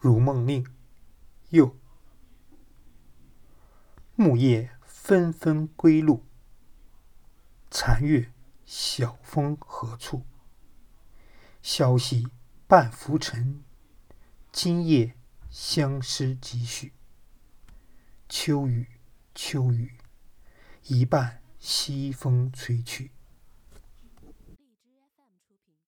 如梦令，又木叶纷纷归路。残月晓风何处？消息半浮沉，今夜相思几许。秋雨秋雨，一半西风吹去。